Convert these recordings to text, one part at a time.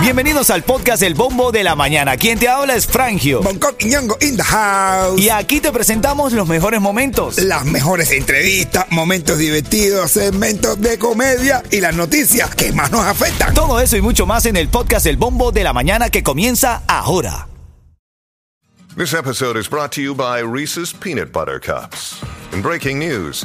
Bienvenidos al podcast El Bombo de la Mañana. Quien te habla es Frangio. Bangkok y Ñongo in the house. Y aquí te presentamos los mejores momentos. Las mejores entrevistas, momentos divertidos, segmentos de comedia y las noticias que más nos afectan. Todo eso y mucho más en el podcast El Bombo de la Mañana que comienza ahora. This episode is brought to you by Reese's Peanut Butter Cups. In breaking news,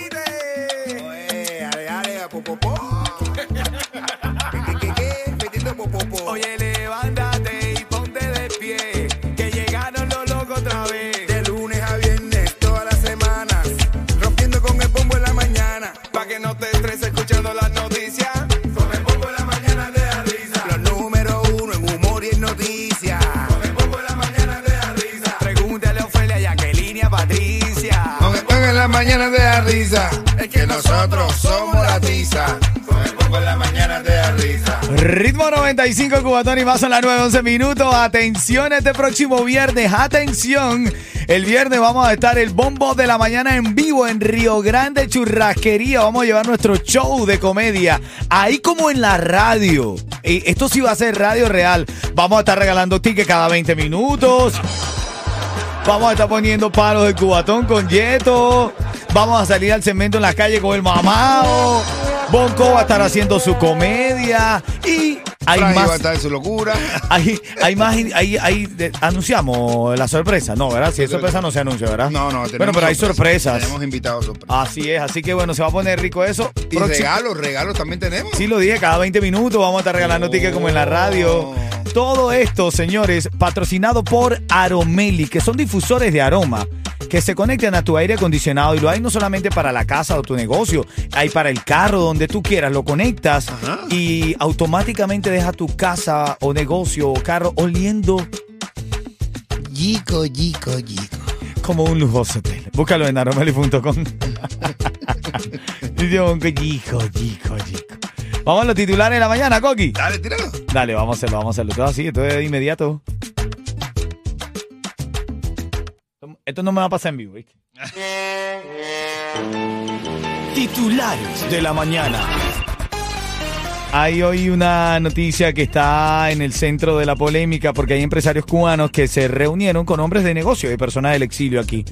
popô. Mañana te da risa. Es que nosotros somos la tiza. Ritmo 95 Cubatón y más son las 9, 11 minutos. Atención este próximo viernes. Atención. El viernes vamos a estar el bombo de la mañana en vivo en Río Grande Churrasquería. Vamos a llevar nuestro show de comedia. Ahí como en la radio. Esto sí va a ser radio real. Vamos a estar regalando tickets cada 20 minutos. Vamos a estar poniendo palos de cubatón con Yeto. Vamos a salir al cemento en la calle con el mamao. Bonco va a estar haciendo su comedia. Y hay Frankie va a más. estar en su locura. Hay, hay más. Hay, hay, de- anunciamos la sorpresa. No, ¿verdad? Si es sorpresa no se anuncia, ¿verdad? No, no, Bueno, pero hay sorpresas. Tenemos invitados sorpresas. Así es. Así que bueno, se va a poner rico eso. Y Próximo- regalos, regalos también tenemos. Sí, lo dije, cada 20 minutos vamos a estar regalando tickets como en la radio. Todo esto, señores, patrocinado por Aromeli, que son difusores de aroma que se conectan a tu aire acondicionado y lo hay no solamente para la casa o tu negocio, hay para el carro, donde tú quieras, lo conectas y automáticamente deja tu casa o negocio o carro oliendo Yico, yico, yico. como un lujoso hotel. Búscalo en aromeli.com. Chico, chico, chico. Vamos a los titulares de la mañana, Coqui. Dale, tíralo. Dale, vamos a hacerlo, vamos a hacerlo. Todo así, esto es de inmediato. Esto no me va a pasar en vivo, ¿viste? Titulares de la mañana. Hay hoy una noticia que está en el centro de la polémica porque hay empresarios cubanos que se reunieron con hombres de negocio y personas del exilio aquí.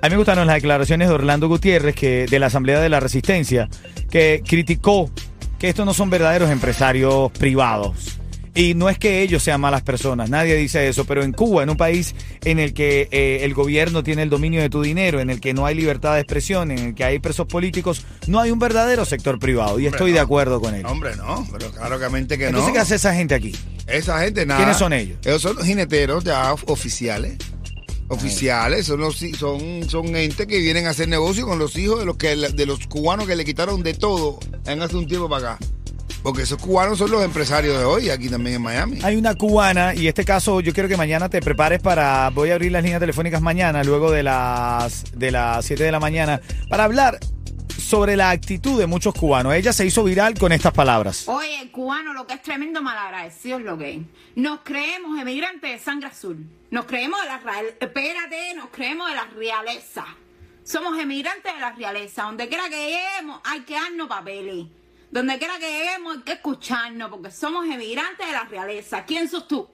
A mí me gustaron las declaraciones de Orlando Gutiérrez, que, de la Asamblea de la Resistencia, que criticó que estos no son verdaderos empresarios privados. Y no es que ellos sean malas personas, nadie dice eso, pero en Cuba, en un país en el que eh, el gobierno tiene el dominio de tu dinero, en el que no hay libertad de expresión, en el que hay presos políticos, no hay un verdadero sector privado. Y estoy de acuerdo con él. Hombre, no, pero claramente que Entonces, no. ¿qué hace esa gente aquí? Esa gente nada. ¿Quiénes son ellos? Ellos son jineteros ya oficiales. Oficiales, son los son, son gente que vienen a hacer negocio con los hijos de los que de los cubanos que le quitaron de todo en hace un tiempo para acá. Porque esos cubanos son los empresarios de hoy, aquí también en Miami. Hay una cubana y este caso yo quiero que mañana te prepares para voy a abrir las líneas telefónicas mañana luego de las de las 7 de la mañana para hablar sobre la actitud de muchos cubanos. Ella se hizo viral con estas palabras. Oye, el cubano lo que es tremendo malagradecido es lo que es. Nos creemos emigrantes de sangre azul. Nos creemos de la. Espérate, nos creemos de la realeza. Somos emigrantes de la realeza. Donde quiera que lleguemos hay que darnos papeles. Donde quiera que lleguemos hay que escucharnos porque somos emigrantes de la realeza. ¿Quién sos tú?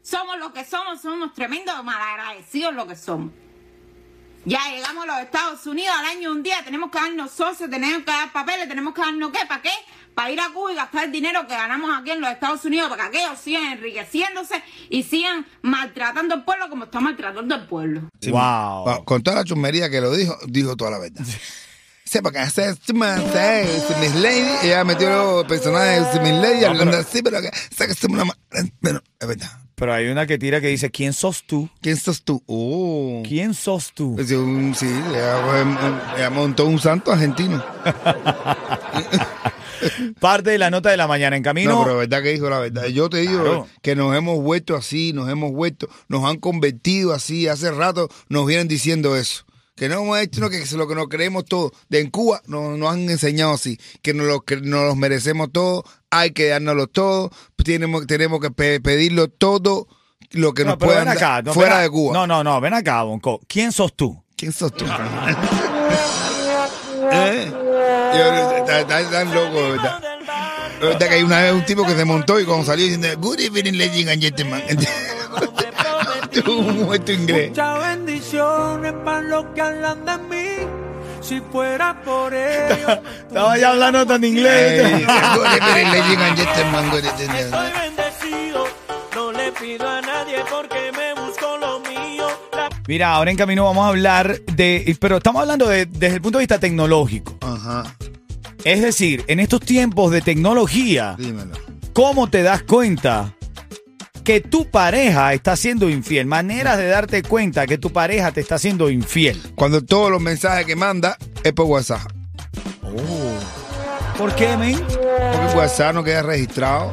Somos lo que somos, somos tremendos malagradecidos lo que somos. Ya llegamos a los Estados Unidos al año un día, tenemos que darnos socios, tenemos que dar papeles, tenemos que darnos qué, ¿para qué? Para ir a Cuba y gastar el dinero que ganamos aquí en los Estados Unidos, para que aquellos sigan enriqueciéndose y sigan maltratando al pueblo como está maltratando al pueblo. Sí, Wow. Con toda la chusmería que lo dijo, dijo toda la verdad. Sí, porque hace Miss Lady, ella metió los personajes de Miss Lady hablando pero- así, pero que una ma- Bueno, es verdad. Pero hay una que tira que dice, ¿quién sos tú? ¿Quién sos tú? Oh. ¿Quién sos tú? Es un- sí, le, montó un santo argentino. Parte de la nota de la mañana en camino. No, pero verdad que dijo la verdad. Yo te digo Claro. que nos hemos vuelto así, nos hemos vuelto, nos han convertido así. Hace rato nos vienen diciendo eso. Que no hemos hecho no, que lo que nos creemos todo. De en Cuba nos, nos han enseñado así, que nos lo, que nos los merecemos todo, hay que dárnoslo todo, tenemos, tenemos que pe- pedirlo todo lo que No, nos puedan acá. no, fuera de Cuba. No, no, no, ven acá, Bonco. ¿Quién sos tú? ¿Quién sos tú? ¿Eh? Está- está- Están locos, verdad. Que hay una vez un tipo que se montó y cuando salió diciendo Good evening, ladies and gentlemen. Un muerto inglés. Para los que hablan de mí. Si fuera por ellos. Estaba ya hablando tan inglés. Estoy bendecido. No le pido a nadie porque me busco lo mío. Mira, ahora en camino vamos a hablar de. Pero estamos hablando de- desde el punto de vista tecnológico. Ajá, Es decir, en estos tiempos de tecnología, dímelo. ¿cómo te das cuenta que tu pareja está siendo infiel? Maneras de darte cuenta que tu pareja te está siendo infiel. Cuando todos los mensajes que manda es por WhatsApp. ¿Por qué, men? Porque el WhatsApp no queda registrado.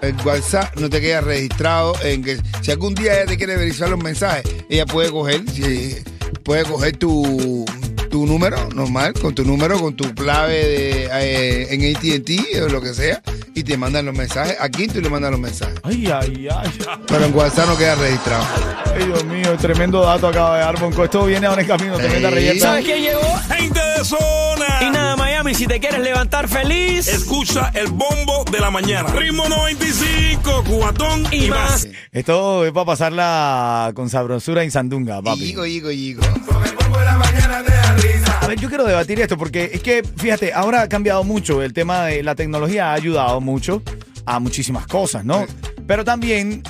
El WhatsApp no te queda registrado en que si algún día ella te quiere verificar los mensajes, ella puede coger, si- puede coger tu, tu número normal, con tu número, con tu clave de, eh, en ATT o lo que sea, y te mandan los mensajes. Aquí tú le mandas los mensajes. Ay, ay, ay. Pero en WhatsApp no queda registrado. Ay, Dios mío, tremendo dato acaba de dar Bonco. Esto viene ahora en camino, tremenda Ey. reyerta. ¿Sabes quién llegó? Gente de zona. Y nada, Miami, si te quieres levantar feliz. Escucha el bombo de la mañana. Ritmo 95, cubatón y, Y más. más. Esto es para pasarla con sabrosura en Sandunga, papi. Yigo, yigo, yigo. A ver, yo quiero debatir esto porque es que, fíjate, ahora ha cambiado mucho. El tema de la tecnología ha ayudado mucho a muchísimas cosas, ¿no? Pero también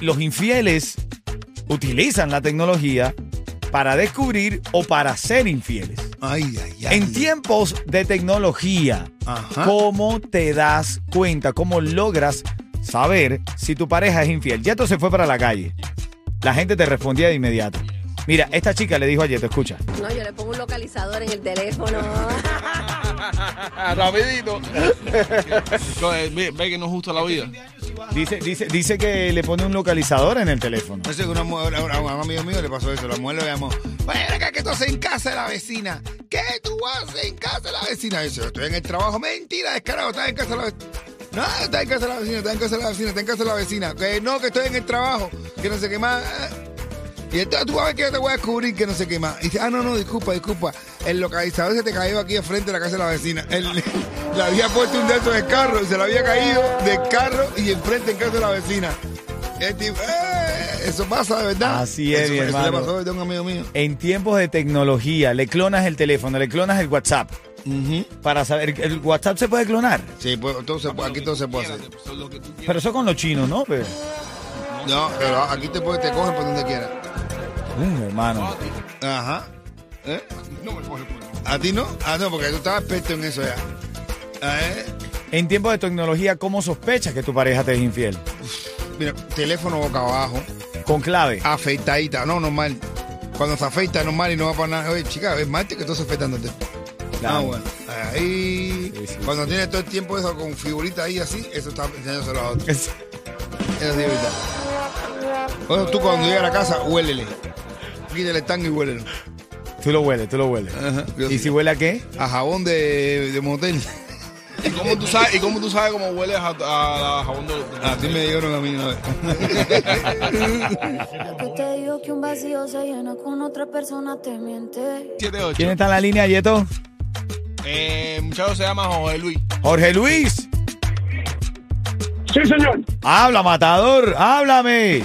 los infieles utilizan la tecnología para descubrir o para ser infieles. Ay, ay, ay. En tiempos de tecnología, Ajá. ¿cómo te das cuenta? ¿Cómo logras saber si tu pareja es infiel? Yeto se fue para la calle. La gente te respondía de inmediato. Mira, esta chica le dijo a Yeto, escucha. No, yo le pongo un localizador en el teléfono. Rapidito. ve, ve que no es justo la vida. Dice, dice, dice que le pone un localizador en el teléfono. No sé, una mujer, a un amigo mío le pasó eso. La mujer lo llamó. Bueno, acá que tú haces en casa de la vecina. ¿Qué tú haces en casa de la vecina? Dice, estoy en el trabajo. Mentira, descarado, estás en casa de la vecina. No, está en casa de la vecina, está en casa de la vecina, está en casa de la vecina. Que no, que estoy en el trabajo, que no sé qué más. Y entonces tú vas a ver que yo te voy a descubrir que no sé qué más. Y dice, ah, no, no, disculpa, disculpa. El localizador se te cayó aquí al frente de la casa de la vecina. Él le había puesto un dedo del carro y se le había caído del carro y enfrente en casa de la vecina. El tipo, "Eh, eso pasa de verdad. Así es, eso, mi eso hermano. le pasó de un amigo mío. En tiempos de tecnología, le clonas el teléfono, le clonas el WhatsApp. Para saber, ¿el WhatsApp se puede clonar? Sí, pues, todo se puede- aquí todo se puede hacer. Pero eso con los chinos, ¿no? Pero, No, pero aquí te, puede- te cogen por donde quieras. Uh, hermano. Ajá. ¿Eh? ¿A ti no? Ah, no, porque tú estabas experto en eso ya. En tiempos de tecnología, ¿cómo sospechas que tu pareja te es infiel? Mira, teléfono boca abajo, Con clave. afeitadita, no, normal. Cuando se afeita normal y no va para nada. Oye, chica, es martes que tú estás afeitándote. Claro. Ah, bueno. Ahí. Sí, sí, cuando tienes todo el tiempo eso con figurita ahí así, eso está enseñándoselo a otro. Es- Eso sí verdad. Bueno, tú cuando llegas a la casa, huélele. Quítale el tango y huélelo. Tú lo hueles, tú lo hueles. Ajá, yo ¿Y sí. si huele a qué? A jabón de, de motel. ¿Y cómo tú sabes, y cómo tú sabes cómo hueles a, a, a jabón de, de- Así me dijeron a mí una vez. Que te digo que un vacío se llena con otra persona te miente. 7-8? ¿Quién está en la línea, Yeto? Eh, muchacho se llama José Luis. Jorge Luis. Sí, señor. Habla, matador, háblame.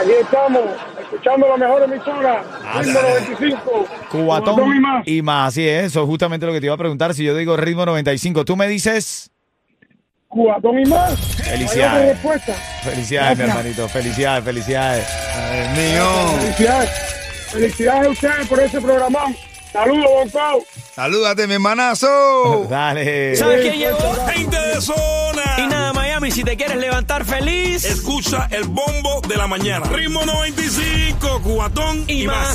Aquí estamos, escuchando la mejor emisora, Ritmo sí. 95. Cubatón y más. y más, así es. Eso es justamente lo que te iba a preguntar. Si yo digo ritmo 95, tú me dices Cubatón y más. Felicidades. Felicidades, mi hermanito. Felicidades, felicidades. Ay, mío. Felicidades. Felicidades a ustedes por ese programa. Saludos, Bonco. Salúdate, mi hermanazo. Dale. ¿Sabes quién llegó? Gente de zona. Y nada, Miami, si te quieres levantar feliz Escucha el bombo de la mañana. Ritmo 95, cubatón y, y más.